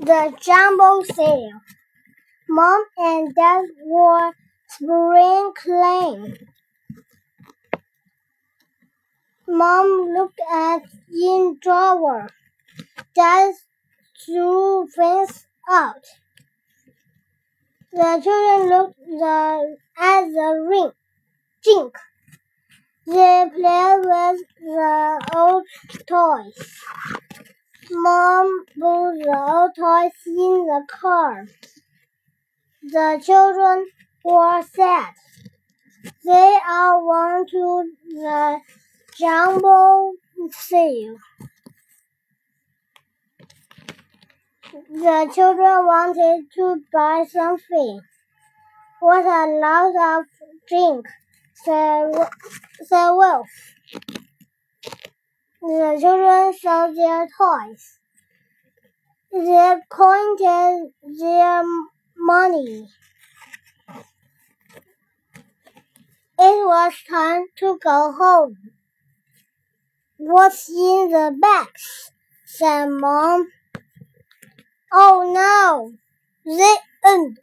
The jumble sale. Mom and Dad were sprinkling. Mom looked at in drawer. Dad threw things out. The children looked the, at the ring, jink. They played with the old toys. Mom put the old toys in the car. The children were sad. They all went to the jumble sale. The children wanted to buy something. What a lot of drink, said, said Wolf. The children saw their toys. They counted their money. It was time to go home. What's in the bags? said Mom. Oh no! The end.